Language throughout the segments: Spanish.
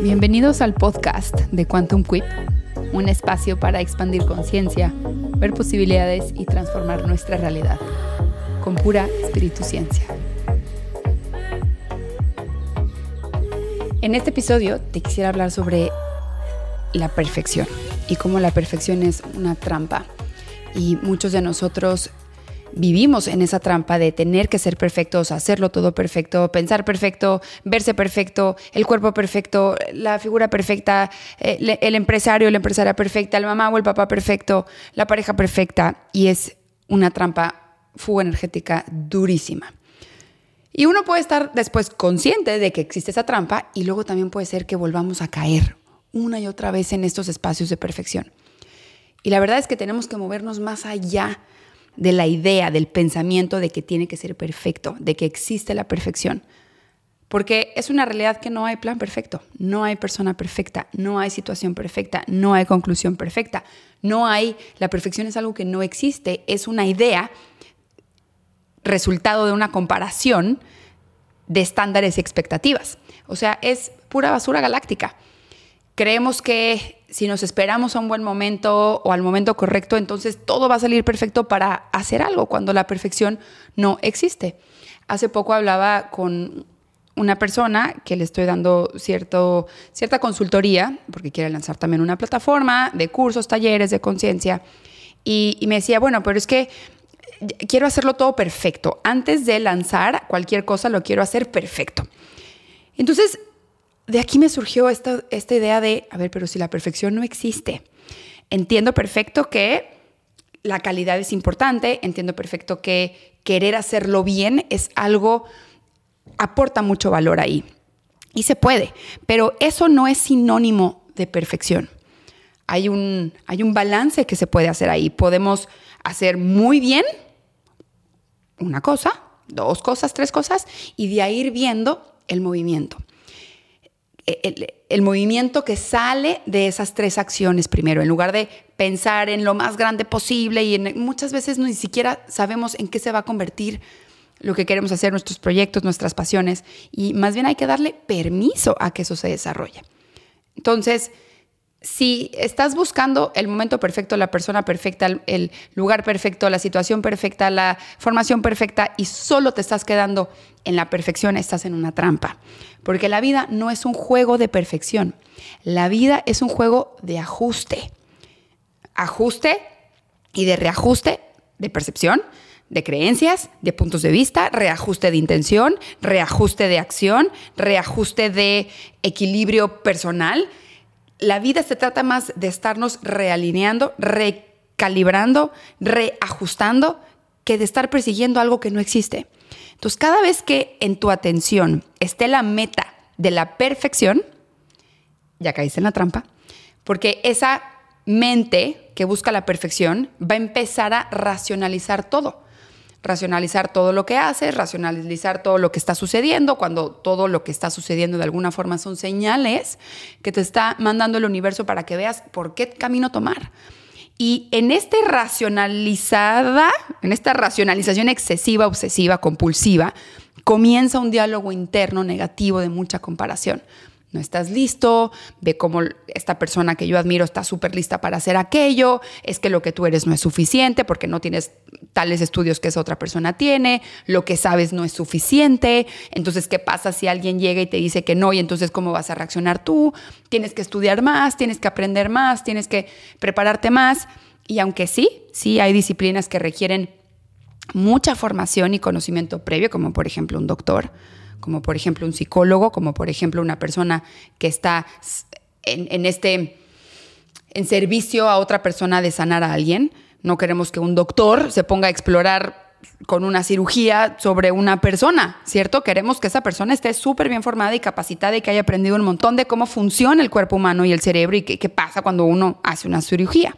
Bienvenidos al podcast de Quantum Quip, un espacio para expandir conciencia, ver posibilidades y transformar nuestra realidad con pura espíritu ciencia. En este episodio te quisiera hablar sobre la perfección y cómo la perfección es una trampa. Y muchos de nosotros vivimos en esa trampa de tener que ser perfectos, hacerlo todo perfecto, pensar perfecto, verse perfecto, el cuerpo perfecto, la figura perfecta, eh, el empresario, la empresaria perfecta, la mamá o el papá perfecto, la pareja perfecta. Y es una trampa, fuga energética durísima. Y uno puede estar después consciente de que existe esa trampa y luego también puede ser que volvamos a caer una y otra vez en estos espacios de perfección. Y la verdad es que tenemos que movernos más allá de la idea, del pensamiento de que tiene que ser perfecto, de que existe la perfección. Porque es una realidad que no hay plan perfecto, no hay persona perfecta, no hay situación perfecta, no hay conclusión perfecta, no hay, la perfección es algo que no existe, es una idea resultado de una comparación de estándares y expectativas. O sea, es pura basura galáctica. Creemos que si nos esperamos a un buen momento o al momento correcto, entonces todo va a salir perfecto para hacer algo, cuando la perfección no existe. Hace poco hablaba con una persona que le estoy dando cierto, cierta consultoría, porque quiere lanzar también una plataforma de cursos, talleres de conciencia, y, y me decía, bueno, pero es que quiero hacerlo todo perfecto. Antes de lanzar cualquier cosa, lo quiero hacer perfecto. Entonces, de aquí me surgió esta, esta idea de, a ver, pero si la perfección no existe, entiendo perfecto que la calidad es importante, entiendo perfecto que querer hacerlo bien es algo, aporta mucho valor ahí. Y se puede, pero eso no es sinónimo de perfección. Hay un, hay un balance que se puede hacer ahí. Podemos hacer muy bien una cosa, dos cosas, tres cosas, y de ahí ir viendo el movimiento el, movimiento que sale de esas tres acciones primero, en lugar de pensar en lo más grande posible y muchas veces ni siquiera sabemos en qué se va a convertir lo que queremos hacer, nuestros proyectos, nuestras pasiones, y más bien hay que darle permiso a que eso se desarrolle. Entonces, si estás buscando el momento perfecto, la persona perfecta, el lugar perfecto, la situación perfecta, la formación perfecta y solo te estás quedando en la perfección, estás en una trampa. Porque la vida no es un juego de perfección. La vida es un juego de ajuste. Ajuste y de reajuste de percepción, de creencias, de puntos de vista, reajuste de intención, reajuste de acción, reajuste de equilibrio personal la vida se trata más de estarnos realineando, recalibrando, reajustando, que de estar persiguiendo algo que no existe. Entonces, cada vez que en tu atención esté la meta de la perfección, ya caíste en la trampa, porque esa mente que busca la perfección va a empezar a racionalizar todo racionalizar todo lo que haces, racionalizar todo lo que está sucediendo, cuando todo lo que está sucediendo de alguna forma son señales que te está mandando el universo para que veas por qué camino tomar. Y en esta racionalizada, en esta racionalización excesiva, obsesiva, compulsiva, comienza un diálogo interno negativo de mucha comparación no estás listo, ve cómo esta persona que yo admiro está súper lista para hacer aquello, es que lo que tú eres no es suficiente porque no tienes tales estudios que esa otra persona tiene, lo que sabes no es suficiente, entonces, ¿qué pasa si alguien llega y te dice que no y entonces cómo vas a reaccionar tú? Tienes que estudiar más, tienes que aprender más, tienes que prepararte más y aunque sí, sí hay disciplinas que requieren mucha formación y conocimiento previo, como por ejemplo un doctor, como por ejemplo un psicólogo, como por ejemplo una persona que está en, este, en servicio a otra persona de sanar a alguien. No queremos que un doctor se ponga a explorar con una cirugía sobre una persona, ¿cierto? Queremos que esa persona esté súper bien formada y capacitada y que haya aprendido un montón de cómo funciona el cuerpo humano y el cerebro y qué, qué pasa cuando uno hace una cirugía.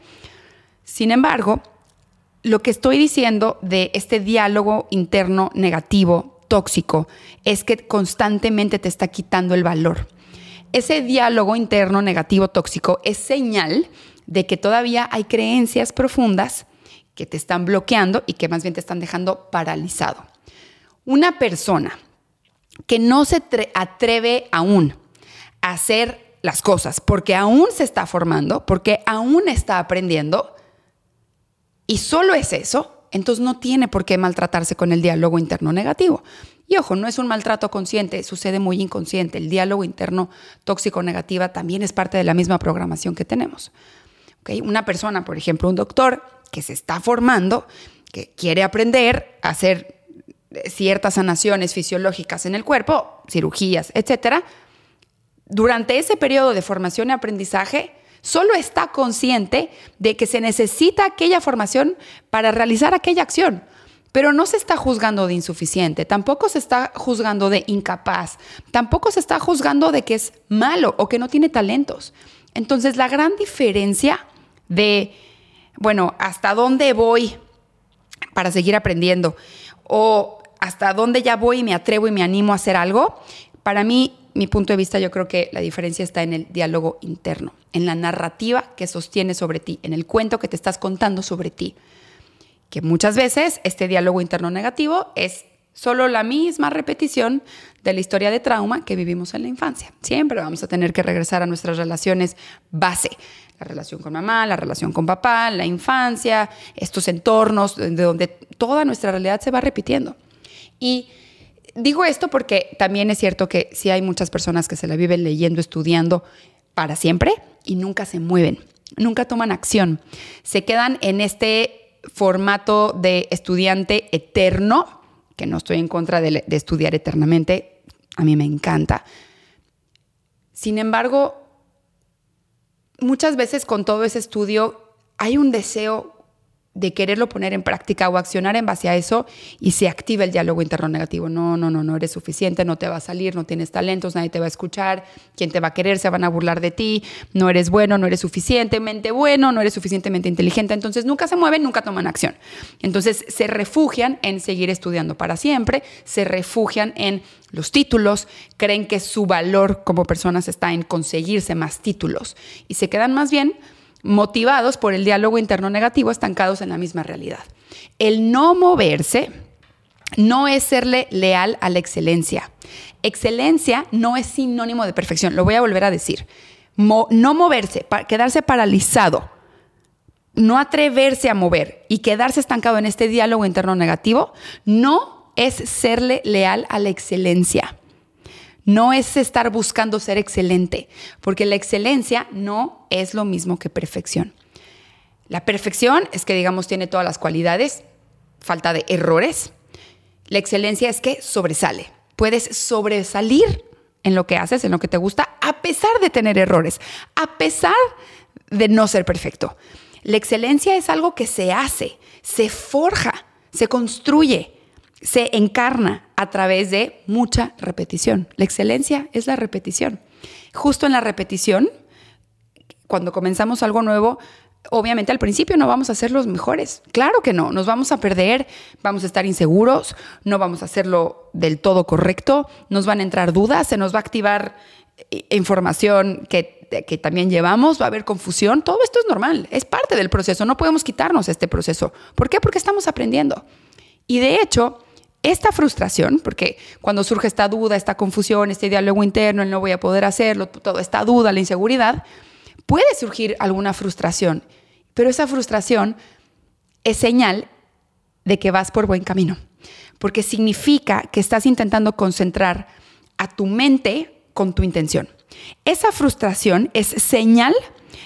Sin embargo, lo que estoy diciendo de este diálogo interno negativo tóxico es que constantemente te está quitando el valor. Ese diálogo interno negativo tóxico es señal de que todavía hay creencias profundas que te están bloqueando y que más bien te están dejando paralizado. Una persona que no se atreve aún a hacer las cosas, porque aún se está formando, porque aún está aprendiendo, y solo es eso, entonces no tiene por qué maltratarse con el diálogo interno negativo. Y ojo, no es un maltrato consciente, sucede muy inconsciente. El diálogo interno tóxico negativa también es parte de la misma programación que tenemos. Una persona, por ejemplo, un doctor que se está formando, que quiere aprender a hacer ciertas sanaciones fisiológicas en el cuerpo, cirugías, etcétera, durante ese periodo de formación y aprendizaje, solo está consciente de que se necesita aquella formación para realizar aquella acción. Pero no se está juzgando de insuficiente, tampoco se está juzgando de incapaz, tampoco se está juzgando de que es malo o que no tiene talentos. Entonces, la gran diferencia de, bueno, hasta dónde voy para seguir aprendiendo o hasta dónde ya voy y me atrevo y me animo a hacer algo, para mí, mi punto de vista, yo creo que la diferencia está en el diálogo interno, en la narrativa que sostiene sobre ti, en el cuento que te estás contando sobre ti. Que muchas veces este diálogo interno negativo es solo la misma repetición de la historia de trauma que vivimos en la infancia. Siempre vamos a tener que regresar a nuestras relaciones base, la relación con mamá, la relación con papá, la infancia, estos entornos de donde toda nuestra realidad se va repitiendo. Y digo esto porque también es cierto que sí hay muchas personas que se la viven leyendo, estudiando para siempre y nunca se mueven, nunca toman acción. Se quedan en este formato de estudiante eterno, que no estoy en contra de, de estudiar eternamente, a mí me encanta. Sin embargo, muchas veces con todo ese estudio hay un deseo de quererlo poner en práctica o accionar en base a eso y se activa el diálogo interno negativo. No, no, no, no eres suficiente, no te va a salir, no tienes talentos, nadie te va a escuchar, quien te va a querer se van a burlar de ti, no eres bueno, no eres suficientemente bueno, no eres suficientemente inteligente, entonces nunca se mueven, nunca toman acción. Entonces se refugian en seguir estudiando para siempre, se refugian en los títulos, creen que su valor como personas está en conseguirse más títulos y se quedan más bien motivados por el diálogo interno negativo, estancados en la misma realidad. El no moverse no es serle leal a la excelencia. Excelencia no es sinónimo de perfección, lo voy a volver a decir. no moverse, quedarse paralizado, no atreverse a mover y quedarse estancado en este diálogo interno negativo, no es serle leal a la excelencia no es estar buscando ser excelente, porque la excelencia no es lo mismo que perfección. La perfección es que, digamos, tiene todas las cualidades, falta de errores. La excelencia es que sobresale. Puedes sobresalir en lo que haces, en lo que te gusta, a pesar de tener errores, a pesar de no ser perfecto. La excelencia es algo que se hace, se forja, se construye se encarna a través de mucha repetición. La excelencia es la repetición. Justo en la repetición, cuando comenzamos algo nuevo, obviamente al principio no vamos a ser los mejores. Claro que no, nos vamos a perder, vamos a estar inseguros, no vamos a hacerlo del todo correcto, nos van a entrar dudas, se nos va a activar eh, información que, que, también llevamos, va a haber confusión, todo esto es normal, es parte del proceso, no podemos quitarnos este proceso. ¿Por qué? Porque estamos aprendiendo. Y de hecho, esta frustración, porque cuando surge esta duda, esta confusión, este diálogo interno, el no voy a poder hacerlo, toda esta duda, la inseguridad, puede surgir alguna frustración, pero esa frustración es señal de que vas por buen camino, porque significa que estás intentando concentrar a tu mente con tu intención. Esa frustración es señal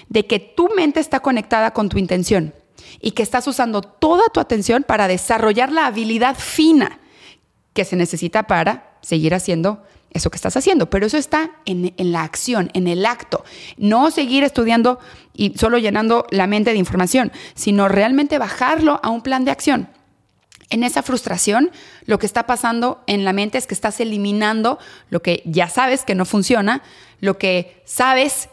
de que tu mente está conectada con tu intención y que estás usando toda tu atención para desarrollar la habilidad fina que se necesita para seguir haciendo eso que estás haciendo. Pero eso está en, la acción, en el acto. No seguir estudiando y solo llenando la mente de información, sino realmente bajarlo a un plan de acción. En esa frustración, lo que está pasando en la mente es que estás eliminando lo que ya sabes que no funciona, lo que sabes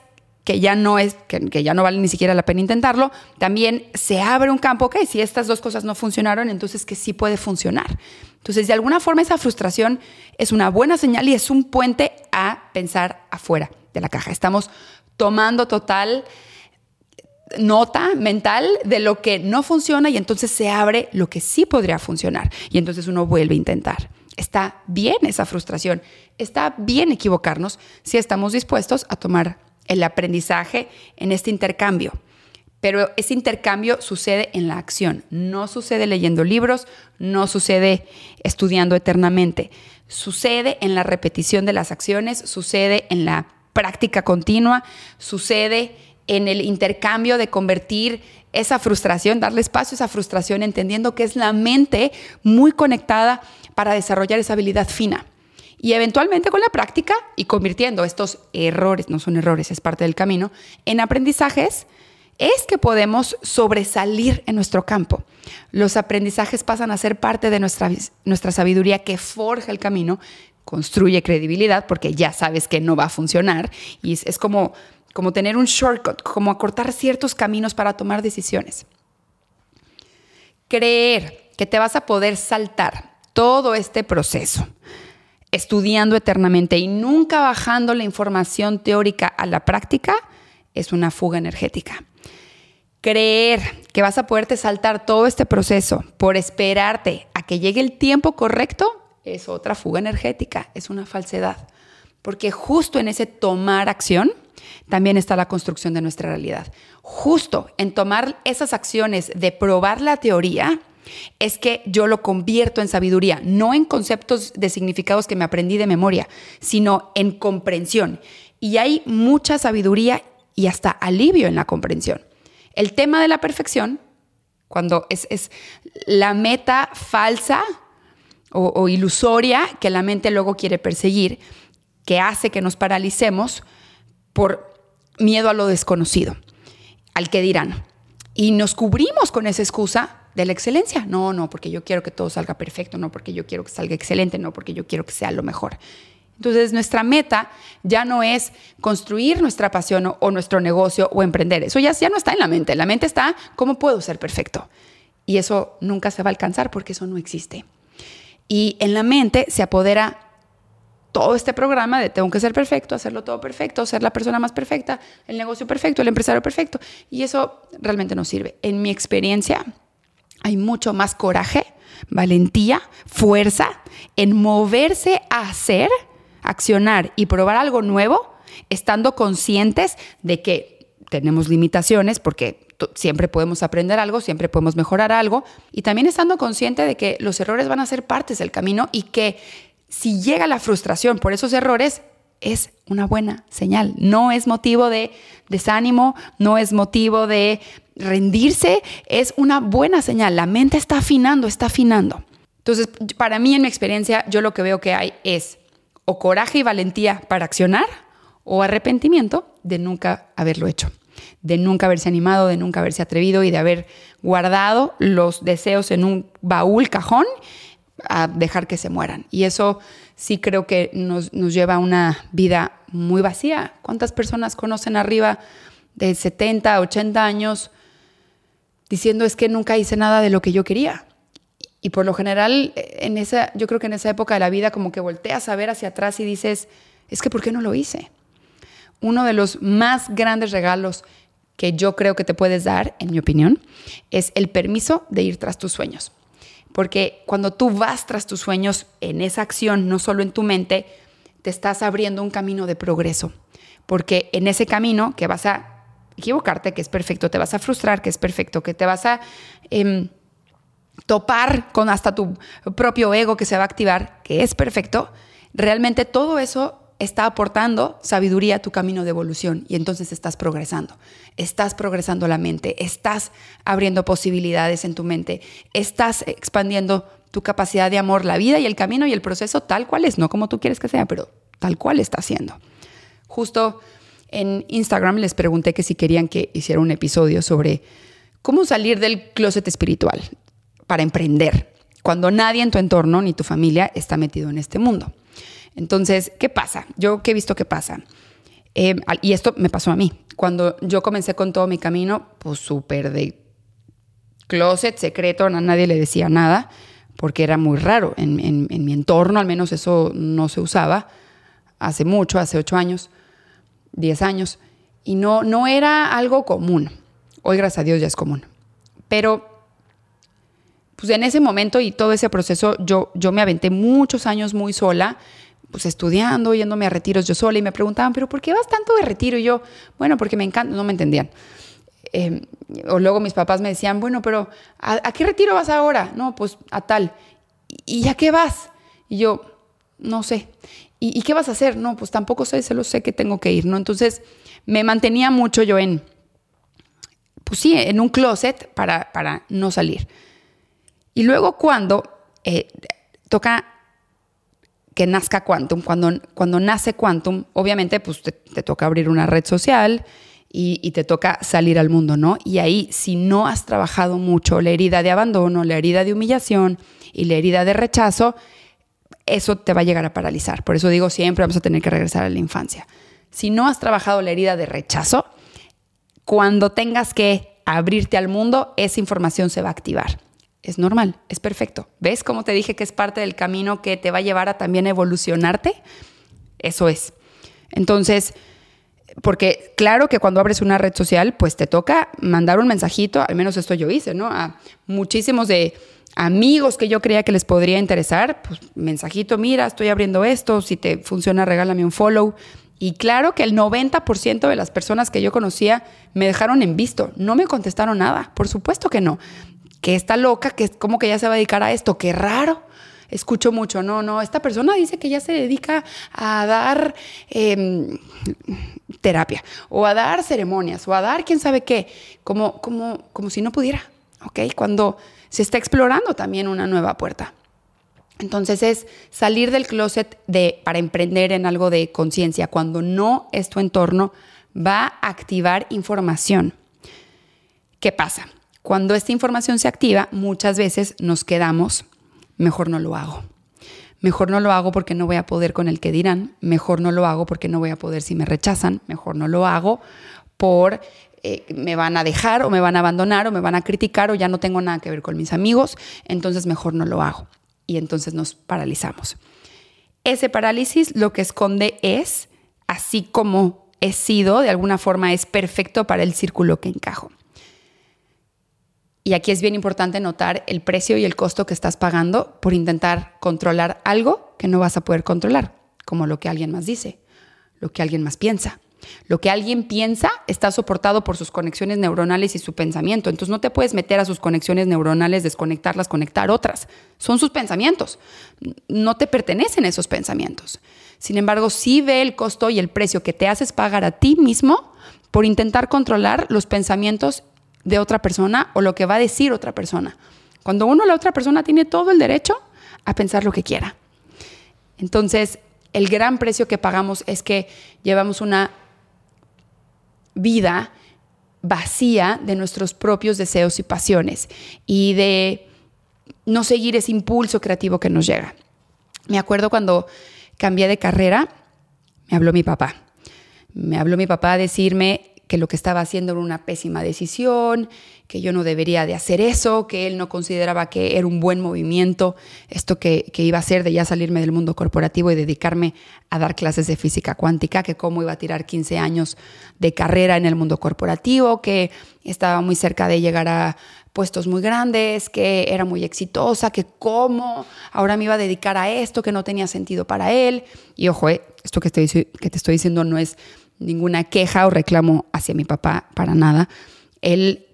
que ya no es, que, ya no vale ni siquiera la pena intentarlo, también se abre un campo, ok, si estas dos cosas no funcionaron, entonces que sí puede funcionar. Entonces, de alguna forma esa frustración es una buena señal y es un puente a pensar afuera de la caja. Estamos tomando total nota mental de lo que no funciona y entonces se abre lo que sí podría funcionar y entonces uno vuelve a intentar. Está bien esa frustración, está bien equivocarnos si estamos dispuestos a tomar el aprendizaje en este intercambio. Pero ese intercambio sucede en la acción, no sucede leyendo libros, no sucede estudiando eternamente, sucede en la repetición de las acciones, sucede en la práctica continua, sucede en el intercambio de convertir esa frustración, darle espacio a esa frustración, entendiendo que es la mente muy conectada para desarrollar esa habilidad fina. Y eventualmente con la práctica y convirtiendo estos errores, no son errores, es parte del camino, en aprendizajes es que podemos sobresalir en nuestro campo. Los aprendizajes pasan a ser parte de nuestra, nuestra sabiduría que forja el camino, construye credibilidad porque ya sabes que no va a funcionar y es, como, como tener un shortcut, como acortar ciertos caminos para tomar decisiones. Creer que te vas a poder saltar todo este proceso estudiando eternamente y nunca bajando la información teórica a la práctica es una fuga energética. Creer que vas a poderte saltar todo este proceso por esperarte a que llegue el tiempo correcto es otra fuga energética, es una falsedad. Porque justo en ese tomar acción también está la construcción de nuestra realidad. Justo en tomar esas acciones de probar la teoría es que yo lo convierto en sabiduría, no en conceptos de significados que me aprendí de memoria, sino en comprensión. Y hay mucha sabiduría y hasta alivio en la comprensión. El tema de la perfección, cuando es, la meta falsa o, ilusoria que la mente luego quiere perseguir, que hace que nos paralicemos por miedo a lo desconocido, al que dirán. Y nos cubrimos con esa excusa de la excelencia. No, no, porque yo quiero que todo salga perfecto, no porque yo quiero que salga excelente, no porque yo quiero que sea lo mejor. Entonces, nuestra meta ya no es construir nuestra pasión o, nuestro negocio o emprender. Eso ya, ya no está en la mente. La mente está, ¿cómo puedo ser perfecto? Y eso nunca se va a alcanzar porque eso no existe. Y en la mente se apodera todo este programa de tengo que ser perfecto, hacerlo todo perfecto, ser la persona más perfecta, el negocio perfecto, el empresario perfecto. Y eso realmente no sirve. En mi experiencia, hay mucho más coraje, valentía, fuerza en moverse a hacer accionar y probar algo nuevo, estando conscientes de que tenemos limitaciones porque siempre podemos aprender algo, siempre podemos mejorar algo, y también estando consciente de que los errores van a ser partes del camino y que si llega la frustración por esos errores, es una buena señal. No es motivo de desánimo, no es motivo de rendirse, es una buena señal. La mente está afinando, está afinando. Entonces, para mí, en mi experiencia, yo lo que veo que hay es o coraje y valentía para accionar o arrepentimiento de nunca haberlo hecho, de nunca haberse animado, de nunca haberse atrevido y de haber guardado los deseos en un baúl cajón a dejar que se mueran. Y eso sí creo que nos, nos lleva a una vida muy vacía. ¿Cuántas personas conocen arriba de 70, 80 años diciendo es que nunca hice nada de lo que yo quería? Y por lo general, en esa, yo creo que en esa época de la vida, como que volteas a ver hacia atrás y dices, es que ¿por qué no lo hice? Uno de los más grandes regalos que yo creo que te puedes dar, en mi opinión, es el permiso de ir tras tus sueños. Porque cuando tú vas tras tus sueños en esa acción, no solo en tu mente, te estás abriendo un camino de progreso. Porque en ese camino que vas a equivocarte, que es perfecto, te vas a frustrar, que es perfecto, que te vas a... Em, topar con hasta tu propio ego que se va a activar, que es perfecto, realmente todo eso está aportando sabiduría a tu camino de evolución y entonces estás progresando. Estás progresando la mente, estás abriendo posibilidades en tu mente, estás expandiendo tu capacidad de amor, la vida y el camino y el proceso tal cual es, no como tú quieres que sea, pero tal cual está siendo. Justo en Instagram les pregunté que si querían que hiciera un episodio sobre cómo salir del closet espiritual para emprender, cuando nadie en tu entorno ni tu familia está metido en este mundo. Entonces, ¿qué pasa? Yo, ¿qué he visto que pasa? Eh, y esto me pasó a mí. Cuando yo comencé con todo mi camino, pues súper de closet, secreto, a nadie le decía nada, porque era muy raro. En, en, mi entorno, al menos eso no se usaba. Hace mucho, hace ocho años, diez años. Y no, no era algo común. Hoy, gracias a Dios, ya es común. Pero pues en ese momento y todo ese proceso yo, yo me aventé muchos años muy sola, pues estudiando, yéndome a retiros yo sola y me preguntaban, pero ¿por qué vas tanto de retiro? Y yo, bueno, porque me encanta, no me entendían. Em, o luego mis papás me decían, bueno, pero ¿a, qué retiro vas ahora? No, pues a tal. ¿Y, a qué vas? Y yo, no sé. ¿Y, ¿Y, qué vas a hacer? No, pues tampoco sé, solo sé que tengo que ir, ¿no? Entonces me mantenía mucho yo en, pues sí, en un closet para, para no salir. Y luego cuando eh, toca que nazca Quantum, cuando, cuando nace Quantum, obviamente pues te, toca abrir una red social y, te toca salir al mundo, ¿no? Y ahí, si no has trabajado mucho la herida de abandono, la herida de humillación y la herida de rechazo, eso te va a llegar a paralizar. Por eso digo, siempre vamos a tener que regresar a la infancia. Si no has trabajado la herida de rechazo, cuando tengas que abrirte al mundo, esa información se va a activar es normal, es perfecto. ¿Ves cómo te dije que es parte del camino que te va a llevar a también evolucionarte? Eso es. Entonces, porque claro que cuando abres una red social, pues te toca mandar un mensajito, al menos esto yo hice, ¿no? A muchísimos de amigos que yo creía que les podría interesar, pues mensajito, mira, estoy abriendo esto, si te funciona, regálame un follow. Y claro que el 90% de las personas que yo conocía me dejaron en visto, no me contestaron nada, por supuesto que no que está loca, que es como que ya se va a dedicar a esto, qué raro. Escucho mucho, no, no, esta persona dice que ya se dedica a dar em, terapia o a dar ceremonias o a dar quién sabe qué, como, como, como si no pudiera, ¿ok? Cuando se está explorando también una nueva puerta. Entonces es salir del closet de, para emprender en algo de conciencia. Cuando no es tu entorno, va a activar información. ¿Qué pasa? Cuando esta información se activa, muchas veces nos quedamos, mejor no lo hago. Mejor no lo hago porque no voy a poder con el que dirán, mejor no lo hago porque no voy a poder si me rechazan, mejor no lo hago por eh, me van a dejar o me van a abandonar o me van a criticar o ya no tengo nada que ver con mis amigos, entonces mejor no lo hago. Y entonces nos paralizamos. Ese parálisis lo que esconde es, así como he sido, de alguna forma es perfecto para el círculo que encajo. Y aquí es bien importante notar el precio y el costo que estás pagando por intentar controlar algo que no vas a poder controlar, como lo que alguien más dice, lo que alguien más piensa. Lo que alguien piensa está soportado por sus conexiones neuronales y su pensamiento. Entonces no te puedes meter a sus conexiones neuronales, desconectarlas, conectar otras. Son sus pensamientos. No te pertenecen esos pensamientos. Sin embargo, sí ve el costo y el precio que te haces pagar a ti mismo por intentar controlar los pensamientos de otra persona o lo que va a decir otra persona. Cuando uno, la otra persona, tiene todo el derecho a pensar lo que quiera. Entonces, el gran precio que pagamos es que llevamos una vida vacía de nuestros propios deseos y pasiones y de no seguir ese impulso creativo que nos llega. Me acuerdo cuando cambié de carrera, me habló mi papá. Me habló mi papá a decirme, que lo que estaba haciendo era una pésima decisión, que yo no debería de hacer eso, que él no consideraba que era un buen movimiento, esto que, iba a hacer de ya salirme del mundo corporativo y dedicarme a dar clases de física cuántica, que cómo iba a tirar 15 años de carrera en el mundo corporativo, que estaba muy cerca de llegar a puestos muy grandes, que era muy exitosa, que cómo ahora me iba a dedicar a esto, que no tenía sentido para él. Y ojo, eh, esto que, que te estoy diciendo no es ninguna queja o reclamo hacia mi papá, para nada. Él,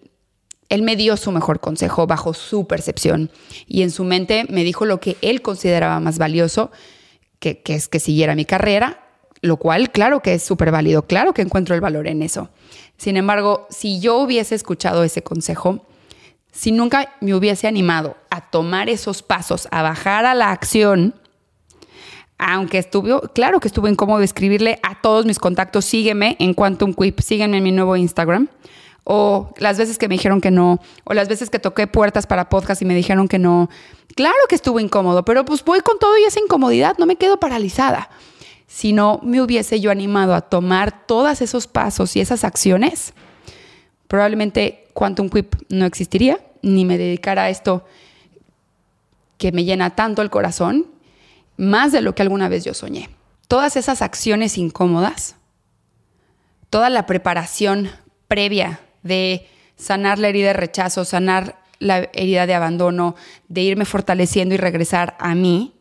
él me dio su mejor consejo bajo su percepción y en su mente me dijo lo que él consideraba más valioso, que, que es que siguiera mi carrera, lo cual claro que es súper válido, claro que encuentro el valor en eso. Sin embargo, si yo hubiese escuchado ese consejo, si nunca me hubiese animado a tomar esos pasos, a bajar a la acción, aunque estuvo, claro que estuvo incómodo escribirle a todos mis contactos, sígueme en Quantum Quip, sígueme en mi nuevo Instagram. O las veces que me dijeron que no, o las veces que toqué puertas para podcast y me dijeron que no. Claro que estuvo incómodo, pero pues voy con todo y esa incomodidad, no me quedo paralizada. Si no me hubiese yo animado a tomar todos esos pasos y esas acciones, probablemente Quantum Quip no existiría, ni me dedicara a esto que me llena tanto el corazón más de lo que alguna vez yo soñé. Todas esas acciones incómodas, toda la preparación previa de sanar la herida de rechazo, sanar la herida de abandono, de irme fortaleciendo y regresar a mí,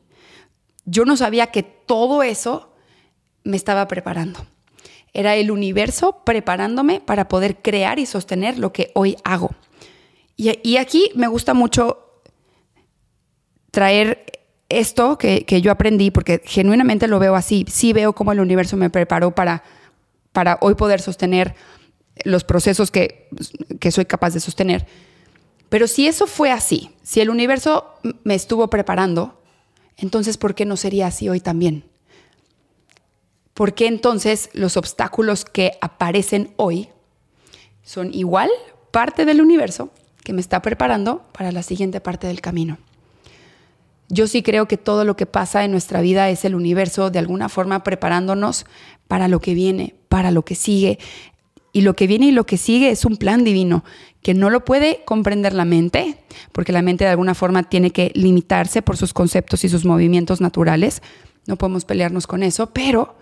yo no sabía que todo eso me estaba preparando. Era el universo preparándome para poder crear y sostener lo que hoy hago. Y, aquí me gusta mucho traer esto que, yo aprendí, porque genuinamente lo veo así. Sí veo cómo el universo me preparó para, para hoy poder sostener los procesos que, que soy capaz de sostener. Pero si eso fue así, si el universo me estuvo preparando, entonces ¿por qué no sería así hoy también? ¿Por qué entonces los obstáculos que aparecen hoy son igual parte del universo que me está preparando para la siguiente parte del camino? Yo sí creo que todo lo que pasa en nuestra vida es el universo de alguna forma preparándonos para lo que viene, para lo que sigue. Y lo que viene y lo que sigue es un plan divino que no lo puede comprender la mente, porque la mente de alguna forma tiene que limitarse por sus conceptos y sus movimientos naturales. No podemos pelearnos con eso, pero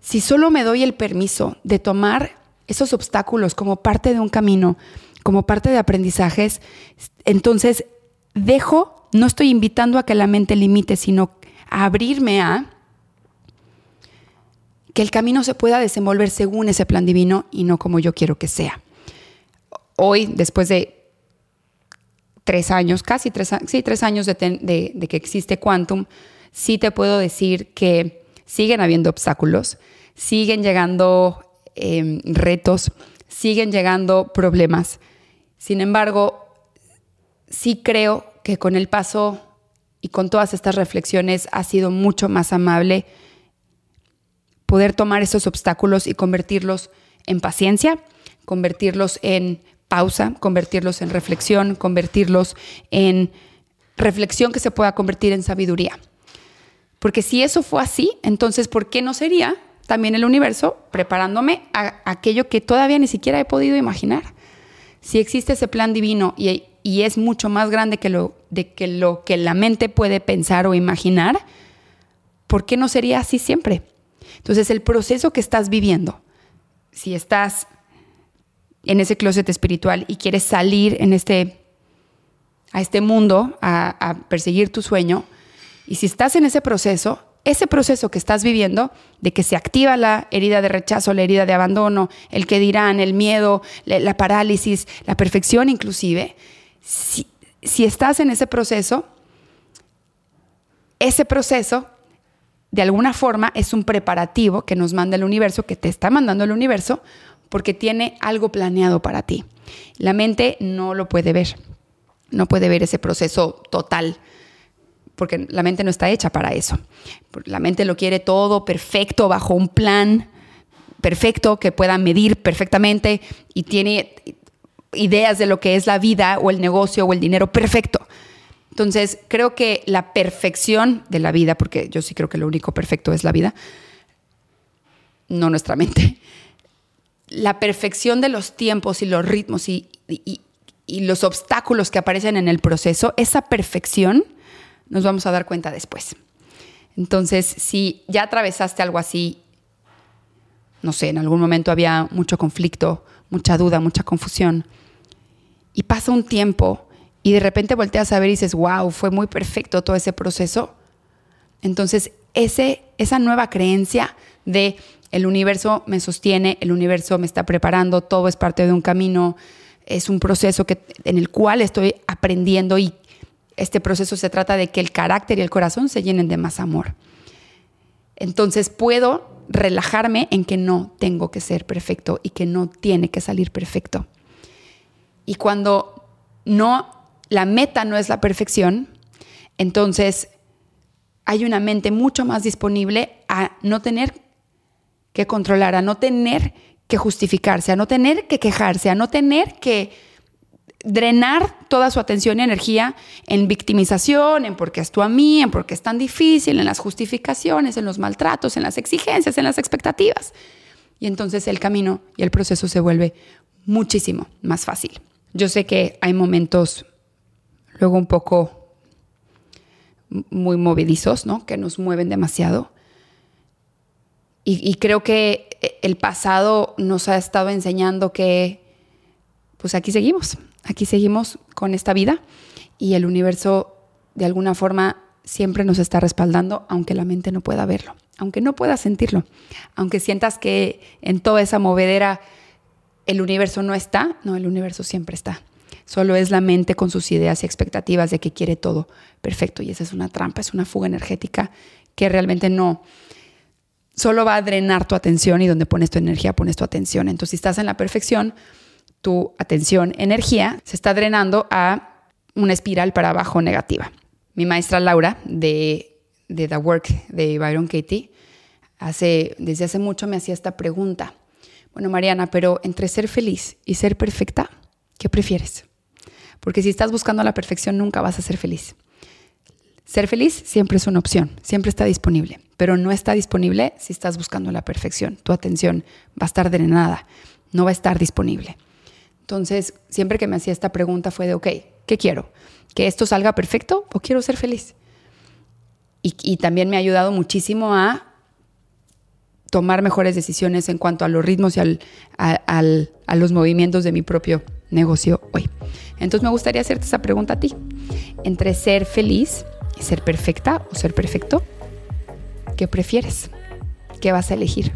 si solo me doy el permiso de tomar esos obstáculos como parte de un camino, como parte de aprendizajes, entonces dejo, no estoy invitando a que la mente limite, sino a abrirme a que el camino se pueda desenvolver según ese plan divino y no como yo quiero que sea. Hoy, después de tres años, casi tres, sí, tres años de, que existe Quantum, sí te puedo decir que siguen habiendo obstáculos, siguen llegando em, retos, siguen llegando problemas. Sin embargo, sí creo que con el paso y con todas estas reflexiones ha sido mucho más amable poder tomar esos obstáculos y convertirlos en paciencia, convertirlos en pausa, convertirlos en reflexión, convertirlos en reflexión que se pueda convertir en sabiduría. Porque si eso fue así, entonces, ¿por qué no sería también el universo preparándome a aquello que todavía ni siquiera he podido imaginar? Si existe ese plan divino y, es mucho más grande que lo, de que lo que la mente puede pensar o imaginar, ¿por qué no sería así siempre? Entonces, el proceso que estás viviendo, si estás en ese closet espiritual y quieres salir en este, a este mundo a perseguir tu sueño, y si estás en ese proceso, ese proceso que estás viviendo, de que se activa la herida de rechazo, la herida de abandono, el que dirán, el miedo, la, parálisis, la perfección inclusive, si, estás en ese proceso, ese proceso de alguna forma es un preparativo que nos manda el universo, que te está mandando el universo, porque tiene algo planeado para ti. La mente no lo puede ver, no puede ver ese proceso total porque la mente no está hecha para eso. La mente lo quiere todo perfecto, bajo un plan perfecto que pueda medir perfectamente y tiene ideas de lo que es la vida o el negocio o el dinero perfecto. Entonces, creo que la perfección de la vida, porque yo sí creo que lo único perfecto es la vida, no nuestra mente, la perfección de los tiempos y los ritmos y, los obstáculos que aparecen en el proceso, esa perfección nos vamos a dar cuenta después. Entonces, si ya atravesaste algo así, no sé, en algún momento había mucho conflicto, mucha duda, mucha confusión, y pasa un tiempo y de repente volteas a ver y dices, wow, fue muy perfecto todo ese proceso, entonces ese, esa nueva creencia de el universo me sostiene, el universo me está preparando, todo es parte de un camino, es un proceso que, en el cual estoy aprendiendo y este proceso se trata de que el carácter y el corazón se llenen de más amor. Entonces puedo relajarme en que no tengo que ser perfecto y que no tiene que salir perfecto. Y cuando no la meta no es la perfección, entonces hay una mente mucho más disponible a no tener que controlar, a no tener que justificarse, a no tener que quejarse, a no tener que drenar toda su atención y energía en victimización, en por qué es tú a mí, en por qué es tan difícil, en las justificaciones, en los maltratos, en las exigencias, en las expectativas. Y entonces el camino y el proceso se vuelve muchísimo más fácil. Yo sé que hay momentos luego un poco muy movedizos, ¿no? Que nos mueven demasiado. Y, y creo que el pasado nos ha estado enseñando que, pues aquí seguimos, aquí seguimos con esta vida y el universo de alguna forma siempre nos está respaldando, aunque la mente no pueda verlo, aunque no pueda sentirlo, aunque sientas que en toda esa movedera el universo no está, no, el universo siempre está. Solo es la mente con sus ideas y expectativas de que quiere todo perfecto. Y esa es una trampa, es una fuga energética que realmente no, solo va a drenar tu atención y donde pones tu energía pones tu atención. Entonces, si estás en la perfección, tu atención, energía, se está drenando a una espiral para abajo negativa. Mi maestra Laura de, de The Work de Byron Katie, hace, desde hace mucho me hacía esta pregunta. Bueno, Mariana, pero entre ser feliz y ser perfecta, ¿qué prefieres? Porque si estás buscando la perfección, nunca vas a ser feliz. Ser feliz siempre es una opción, siempre está disponible, pero no está disponible si estás buscando la perfección. Tu atención va a estar drenada, no va a estar disponible. Entonces, siempre que me hacía esta pregunta fue de, ok, ¿qué quiero? ¿Que esto salga perfecto o quiero ser feliz? Y, también me ha ayudado muchísimo a tomar mejores decisiones en cuanto a los ritmos y a los movimientos de mi propio negocio hoy. Entonces me gustaría hacerte esa pregunta a ti. Entre ser feliz y ser perfecta o ser perfecto, ¿qué prefieres? ¿Qué vas a elegir?